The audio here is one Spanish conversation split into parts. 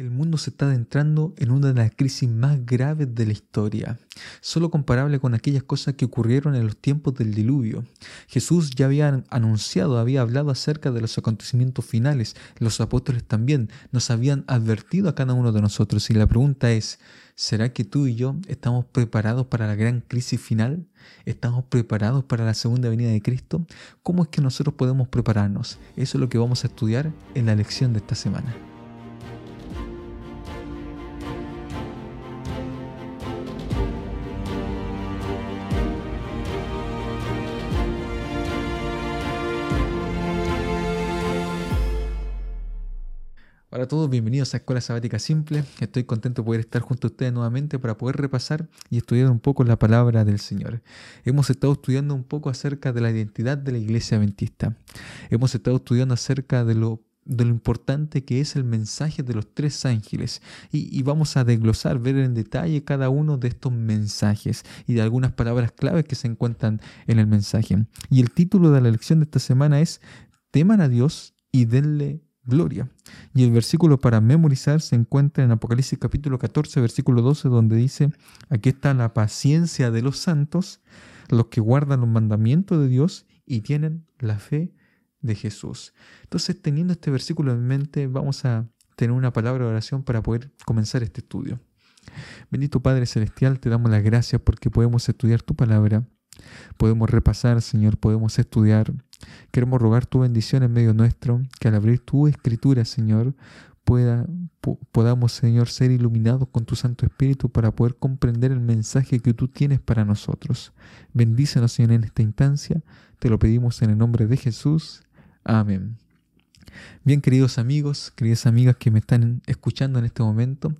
El mundo se está adentrando en una de las crisis más graves de la historia, solo comparable con aquellas cosas que ocurrieron en los tiempos del diluvio. Jesús ya había anunciado, había hablado acerca de los acontecimientos finales, los apóstoles también nos habían advertido a cada uno de nosotros y la pregunta es, ¿será que tú y yo estamos preparados para la gran crisis final? ¿Estamos preparados para la segunda venida de Cristo? ¿Cómo es que nosotros podemos prepararnos? Eso es lo que vamos a estudiar en la lección de esta semana. Todos, bienvenidos a Escuela Sabática Simple. Estoy contento de poder estar junto a ustedes nuevamente para poder repasar y estudiar un poco la palabra del Señor. Hemos estado estudiando un poco acerca de la identidad de la iglesia adventista. Hemos estado estudiando acerca de lo, de lo importante que es el mensaje de los tres ángeles y, y vamos a desglosar, ver en detalle cada uno de estos mensajes y de algunas palabras claves que se encuentran en el mensaje. Y el título de la lección de esta semana es Teman a Dios y denle gloria. Y el versículo para memorizar se encuentra en Apocalipsis capítulo 14, versículo 12, donde dice, aquí está la paciencia de los santos, los que guardan los mandamientos de Dios y tienen la fe de Jesús. Entonces, teniendo este versículo en mente, vamos a tener una palabra de oración para poder comenzar este estudio. Bendito Padre Celestial, te damos las gracias porque podemos estudiar tu palabra, podemos repasar, Señor, podemos estudiar Queremos rogar tu bendición en medio nuestro, que al abrir tu escritura, Señor, pueda, podamos, Señor, ser iluminados con tu Santo Espíritu para poder comprender el mensaje que tú tienes para nosotros. Bendícenos, Señor, en esta instancia. Te lo pedimos en el nombre de Jesús. Amén. Bien, queridos amigos, queridas amigas que me están escuchando en este momento,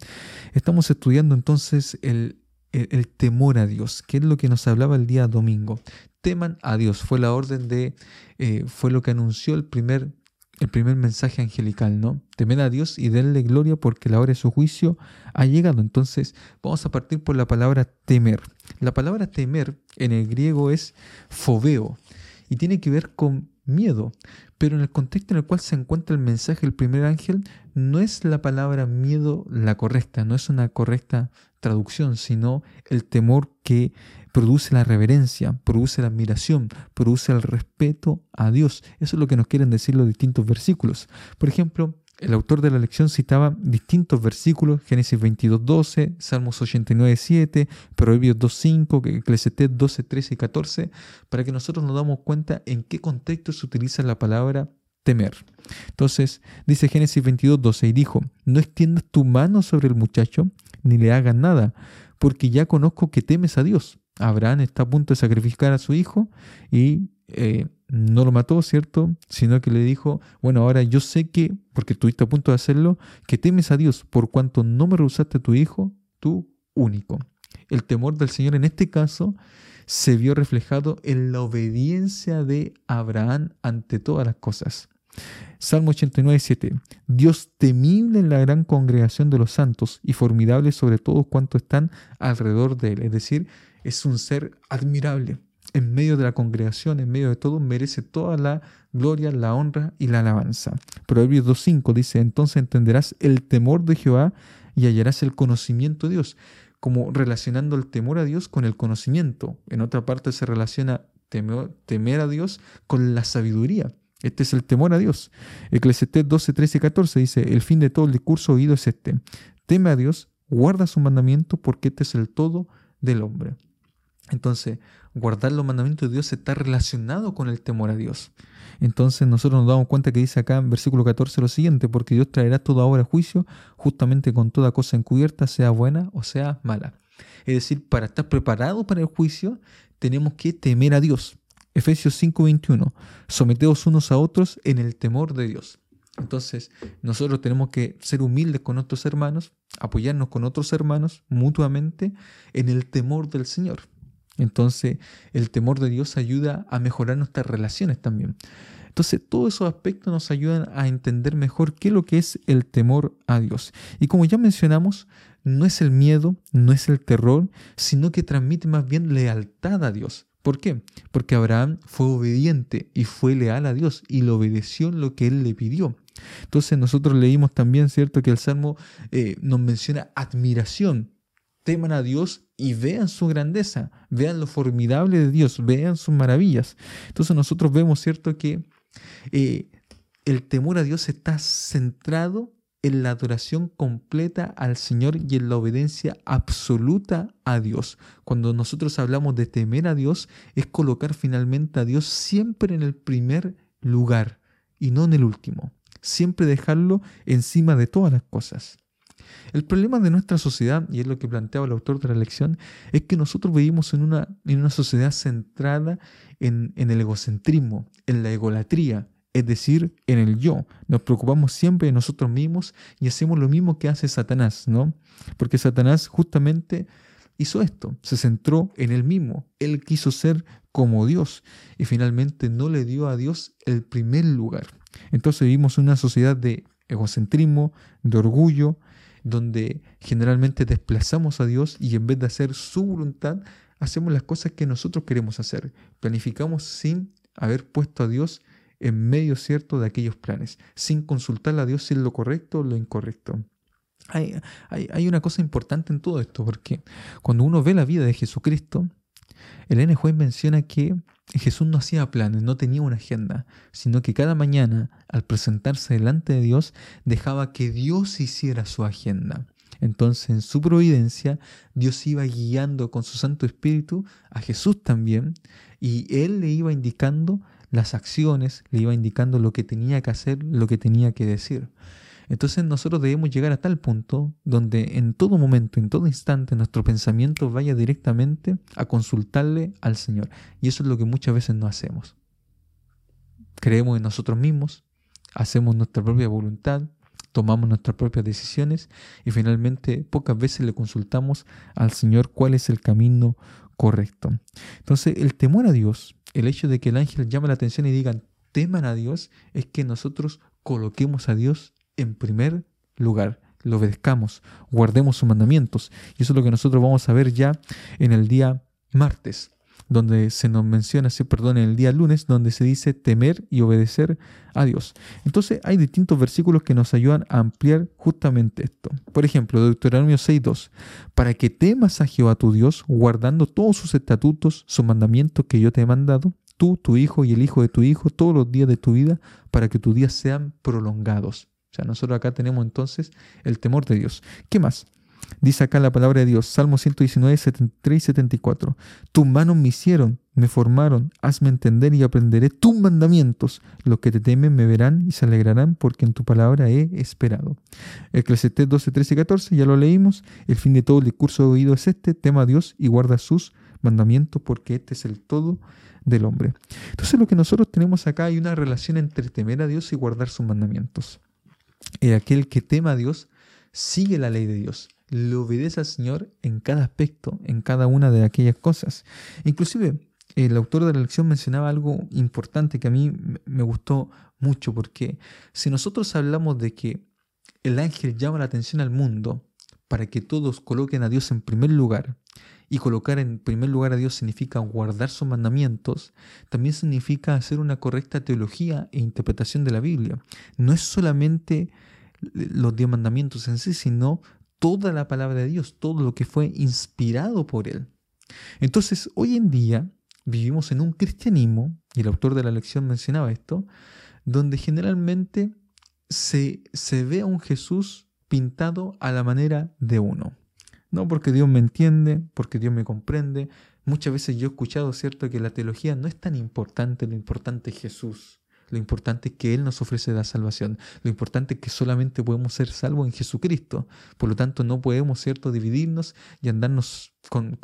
estamos estudiando entonces el, el, temor a Dios, que es lo que nos hablaba el día domingo teman a Dios. Fue la orden de, eh, fue lo que anunció el primer, el primer mensaje angelical, ¿no? Temen a Dios y denle gloria porque la hora de su juicio ha llegado. Entonces, vamos a partir por la palabra temer. La palabra temer en el griego es fobeo y tiene que ver con miedo, pero en el contexto en el cual se encuentra el mensaje del primer ángel, no es la palabra miedo la correcta, no es una correcta traducción, sino el temor que produce la reverencia, produce la admiración, produce el respeto a Dios. Eso es lo que nos quieren decir los distintos versículos. Por ejemplo, el autor de la lección citaba distintos versículos, Génesis 22, 12, Salmos 89, 7, Proverbios 2, 5, Eclesiastés 12, 13 y 14, para que nosotros nos damos cuenta en qué contexto se utiliza la palabra temer. Entonces, dice Génesis 22, 12, y dijo, no extiendas tu mano sobre el muchacho, ni le hagas nada, porque ya conozco que temes a Dios. Abraham está a punto de sacrificar a su hijo y eh, no lo mató, ¿cierto? Sino que le dijo, bueno, ahora yo sé que, porque estuviste a punto de hacerlo, que temes a Dios por cuanto no me rehusaste a tu hijo, tu único. El temor del Señor en este caso se vio reflejado en la obediencia de Abraham ante todas las cosas. Salmo 89, 7. Dios temible en la gran congregación de los santos y formidable sobre todos cuantos están alrededor de él. Es decir, es un ser admirable en medio de la congregación, en medio de todo, merece toda la gloria, la honra y la alabanza. Proverbios 2.5 dice, entonces entenderás el temor de Jehová y hallarás el conocimiento de Dios, como relacionando el temor a Dios con el conocimiento. En otra parte se relaciona temer, a Dios con la sabiduría. Este es el temor a Dios. Eclesiastés 12, 13 y 14 dice, el fin de todo el discurso oído es este. Teme a Dios, guarda su mandamiento porque este es el todo del hombre. Entonces, guardar los mandamientos de Dios está relacionado con el temor a Dios. Entonces nosotros nos damos cuenta que dice acá en versículo 14 lo siguiente, porque Dios traerá toda obra a juicio, justamente con toda cosa encubierta, sea buena o sea mala. Es decir, para estar preparados para el juicio, tenemos que temer a Dios. Efesios 5:21, someteos unos a otros en el temor de Dios. Entonces, nosotros tenemos que ser humildes con nuestros hermanos, apoyarnos con otros hermanos mutuamente en el temor del Señor. Entonces, el temor de Dios ayuda a mejorar nuestras relaciones también. Entonces, todos esos aspectos nos ayudan a entender mejor qué es lo que es el temor a Dios. Y como ya mencionamos, no es el miedo, no es el terror, sino que transmite más bien lealtad a Dios. ¿Por qué? Porque Abraham fue obediente y fue leal a Dios y le obedeció lo que él le pidió. Entonces nosotros leímos también, ¿cierto?, que el Salmo eh, nos menciona admiración. Teman a Dios y vean su grandeza, vean lo formidable de Dios, vean sus maravillas. Entonces nosotros vemos, ¿cierto?, que eh, el temor a Dios está centrado en la adoración completa al Señor y en la obediencia absoluta a Dios. Cuando nosotros hablamos de temer a Dios, es colocar finalmente a Dios siempre en el primer lugar y no en el último. Siempre dejarlo encima de todas las cosas. El problema de nuestra sociedad, y es lo que planteaba el autor de la lección, es que nosotros vivimos en una, en una sociedad centrada en, en el egocentrismo, en la egolatría, es decir, en el yo. Nos preocupamos siempre de nosotros mismos y hacemos lo mismo que hace Satanás, ¿no? Porque Satanás justamente hizo esto, se centró en él mismo, él quiso ser como Dios y finalmente no le dio a Dios el primer lugar. Entonces vivimos una sociedad de egocentrismo, de orgullo, donde generalmente desplazamos a Dios y en vez de hacer su voluntad, hacemos las cosas que nosotros queremos hacer. Planificamos sin haber puesto a Dios en medio cierto de aquellos planes, sin consultarle a Dios si es lo correcto o lo incorrecto. Hay, hay, una cosa importante en todo esto, porque cuando uno ve la vida de Jesucristo, el N. menciona que Jesús no hacía planes, no tenía una agenda, sino que cada mañana, al presentarse delante de Dios, dejaba que Dios hiciera su agenda. Entonces, en su providencia, Dios iba guiando con su Santo Espíritu a Jesús también, y Él le iba indicando las acciones, le iba indicando lo que tenía que hacer, lo que tenía que decir. Entonces nosotros debemos llegar a tal punto donde en todo momento, en todo instante, nuestro pensamiento vaya directamente a consultarle al Señor. Y eso es lo que muchas veces no hacemos. Creemos en nosotros mismos, hacemos nuestra propia voluntad, tomamos nuestras propias decisiones y finalmente pocas veces le consultamos al Señor cuál es el camino correcto. Entonces el temor a Dios el hecho de que el ángel llame la atención y digan, teman a Dios, es que nosotros coloquemos a Dios en primer lugar, lo obedezcamos, guardemos sus mandamientos. Y eso es lo que nosotros vamos a ver ya en el día martes donde se nos menciona, se perdón, en el día lunes, donde se dice temer y obedecer a Dios. Entonces hay distintos versículos que nos ayudan a ampliar justamente esto. Por ejemplo, Deuteronomio 6.2, para que temas a Jehová tu Dios, guardando todos sus estatutos, sus mandamientos que yo te he mandado, tú, tu hijo y el hijo de tu hijo, todos los días de tu vida, para que tus días sean prolongados. Nosotros acá tenemos entonces el temor de Dios. ¿Qué más? Dice acá la palabra de Dios, Salmo 119, 73 y 74. Tus manos me hicieron, me formaron, hazme entender y aprenderé tus mandamientos. Los que te temen me verán y se alegrarán porque en tu palabra he esperado. Eclesiastés 12, 13 y 14, ya lo leímos. El fin de todo el discurso oído es este, tema a Dios y guarda sus mandamientos porque este es el todo del hombre. Entonces lo que nosotros tenemos acá hay una relación entre temer a Dios y guardar sus mandamientos. Y aquel que tema a Dios sigue la ley de Dios le obedece al Señor en cada aspecto, en cada una de aquellas cosas. Inclusive, el autor de la lección mencionaba algo importante que a mí me gustó mucho, porque si nosotros hablamos de que el ángel llama la atención al mundo para que todos coloquen a Dios en primer lugar, y colocar en primer lugar a Dios significa guardar sus mandamientos, también significa hacer una correcta teología e interpretación de la Biblia. No es solamente los diez mandamientos en sí, sino toda la palabra de Dios, todo lo que fue inspirado por Él. Entonces, hoy en día vivimos en un cristianismo, y el autor de la lección mencionaba esto, donde generalmente se, se ve a un Jesús pintado a la manera de uno. No porque Dios me entiende, porque Dios me comprende. Muchas veces yo he escuchado, ¿cierto?, que la teología no es tan importante, lo importante es Jesús. Lo importante es que Él nos ofrece la salvación. Lo importante es que solamente podemos ser salvos en Jesucristo. Por lo tanto, no podemos, ¿cierto?, dividirnos y andarnos con,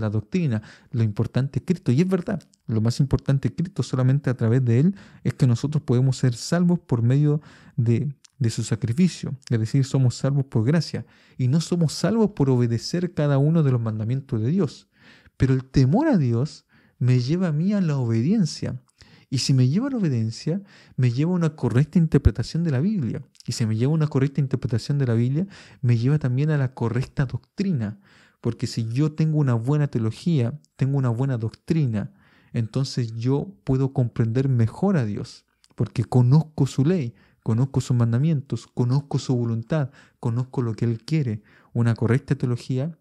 la doctrina. Lo importante es Cristo. Y es verdad, lo más importante es Cristo. Solamente a través de Él es que nosotros podemos ser salvos por medio de, de su sacrificio. Es decir, somos salvos por gracia. Y no somos salvos por obedecer cada uno de los mandamientos de Dios. Pero el temor a Dios me lleva a mí a la obediencia. Y si me lleva a la obediencia, me lleva a una correcta interpretación de la Biblia. Y si me lleva a una correcta interpretación de la Biblia, me lleva también a la correcta doctrina. Porque si yo tengo una buena teología, tengo una buena doctrina, entonces yo puedo comprender mejor a Dios, porque conozco su ley, conozco sus mandamientos, conozco su voluntad, conozco lo que Él quiere. Una correcta teología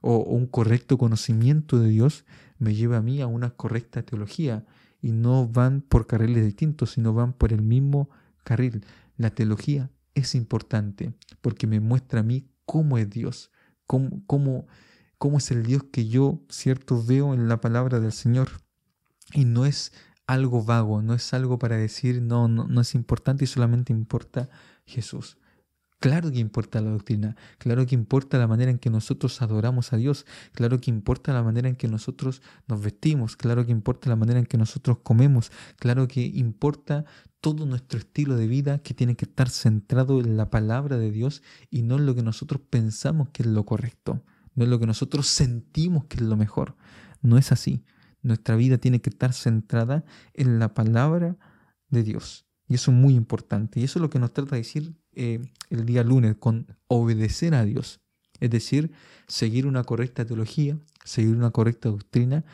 o un correcto conocimiento de Dios me lleva a mí a una correcta teología y no van por carriles distintos, sino van por el mismo carril. La teología es importante porque me muestra a mí cómo es Dios, cómo, cómo, cómo es el Dios que yo, cierto, veo en la palabra del Señor. Y no es algo vago, no es algo para decir, no, no, no es importante y solamente importa Jesús. Claro que importa la doctrina, claro que importa la manera en que nosotros adoramos a Dios, claro que importa la manera en que nosotros nos vestimos, claro que importa la manera en que nosotros comemos, claro que importa todo nuestro estilo de vida que tiene que estar centrado en la palabra de Dios y no en lo que nosotros pensamos que es lo correcto, no en lo que nosotros sentimos que es lo mejor. No es así. Nuestra vida tiene que estar centrada en la palabra de Dios. Y eso es muy importante. Y eso es lo que nos trata de decir eh, el día lunes, con obedecer a Dios. Es decir, seguir una correcta teología, seguir una correcta doctrina,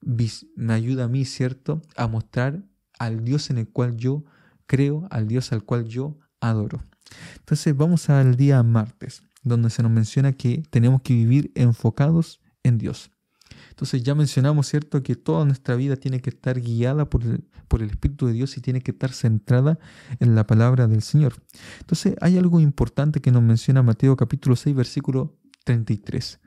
me ayuda a mí, ¿cierto?, a mostrar al Dios en el cual yo creo, al Dios al cual yo adoro. Entonces vamos al día martes, donde se nos menciona que tenemos que vivir enfocados en Dios. Entonces ya mencionamos, ¿cierto?, que toda nuestra vida tiene que estar guiada por el, por el Espíritu de Dios y tiene que estar centrada en la palabra del Señor. Entonces hay algo importante que nos menciona Mateo capítulo 6, versículo 33.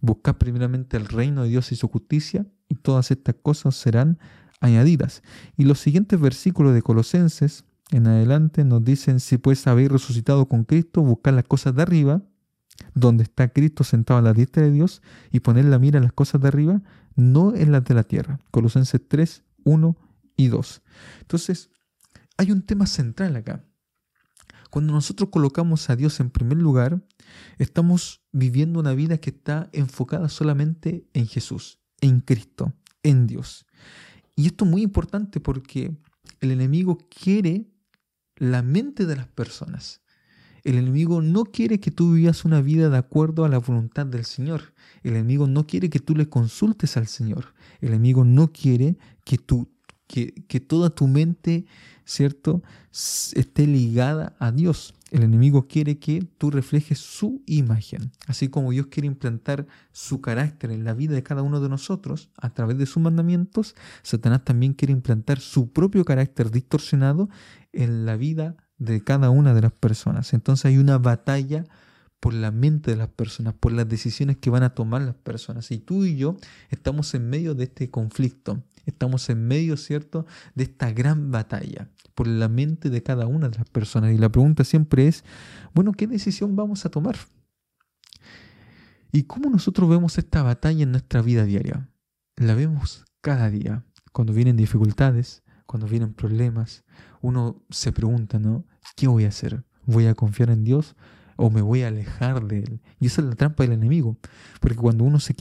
Buscad primeramente el reino de Dios y su justicia y todas estas cosas serán añadidas. Y los siguientes versículos de Colosenses en adelante nos dicen, si pues habéis resucitado con Cristo, buscad las cosas de arriba donde está Cristo sentado a la diestra de Dios y poner la mira en las cosas de arriba, no en las de la tierra. Colosenses 3, 1 y 2. Entonces, hay un tema central acá. Cuando nosotros colocamos a Dios en primer lugar, estamos viviendo una vida que está enfocada solamente en Jesús, en Cristo, en Dios. Y esto es muy importante porque el enemigo quiere la mente de las personas. El enemigo no quiere que tú vivas una vida de acuerdo a la voluntad del Señor. El enemigo no quiere que tú le consultes al Señor. El enemigo no quiere que, tú, que, que toda tu mente, ¿cierto?, esté ligada a Dios. El enemigo quiere que tú reflejes su imagen. Así como Dios quiere implantar su carácter en la vida de cada uno de nosotros a través de sus mandamientos, Satanás también quiere implantar su propio carácter distorsionado en la vida de cada una de las personas. Entonces hay una batalla por la mente de las personas, por las decisiones que van a tomar las personas. Y tú y yo estamos en medio de este conflicto, estamos en medio, ¿cierto?, de esta gran batalla por la mente de cada una de las personas. Y la pregunta siempre es, bueno, ¿qué decisión vamos a tomar? ¿Y cómo nosotros vemos esta batalla en nuestra vida diaria? La vemos cada día, cuando vienen dificultades, cuando vienen problemas, uno se pregunta, ¿no? ¿Qué voy a hacer? ¿Voy a confiar en Dios o me voy a alejar de Él? Y esa es la trampa del enemigo, porque cuando uno se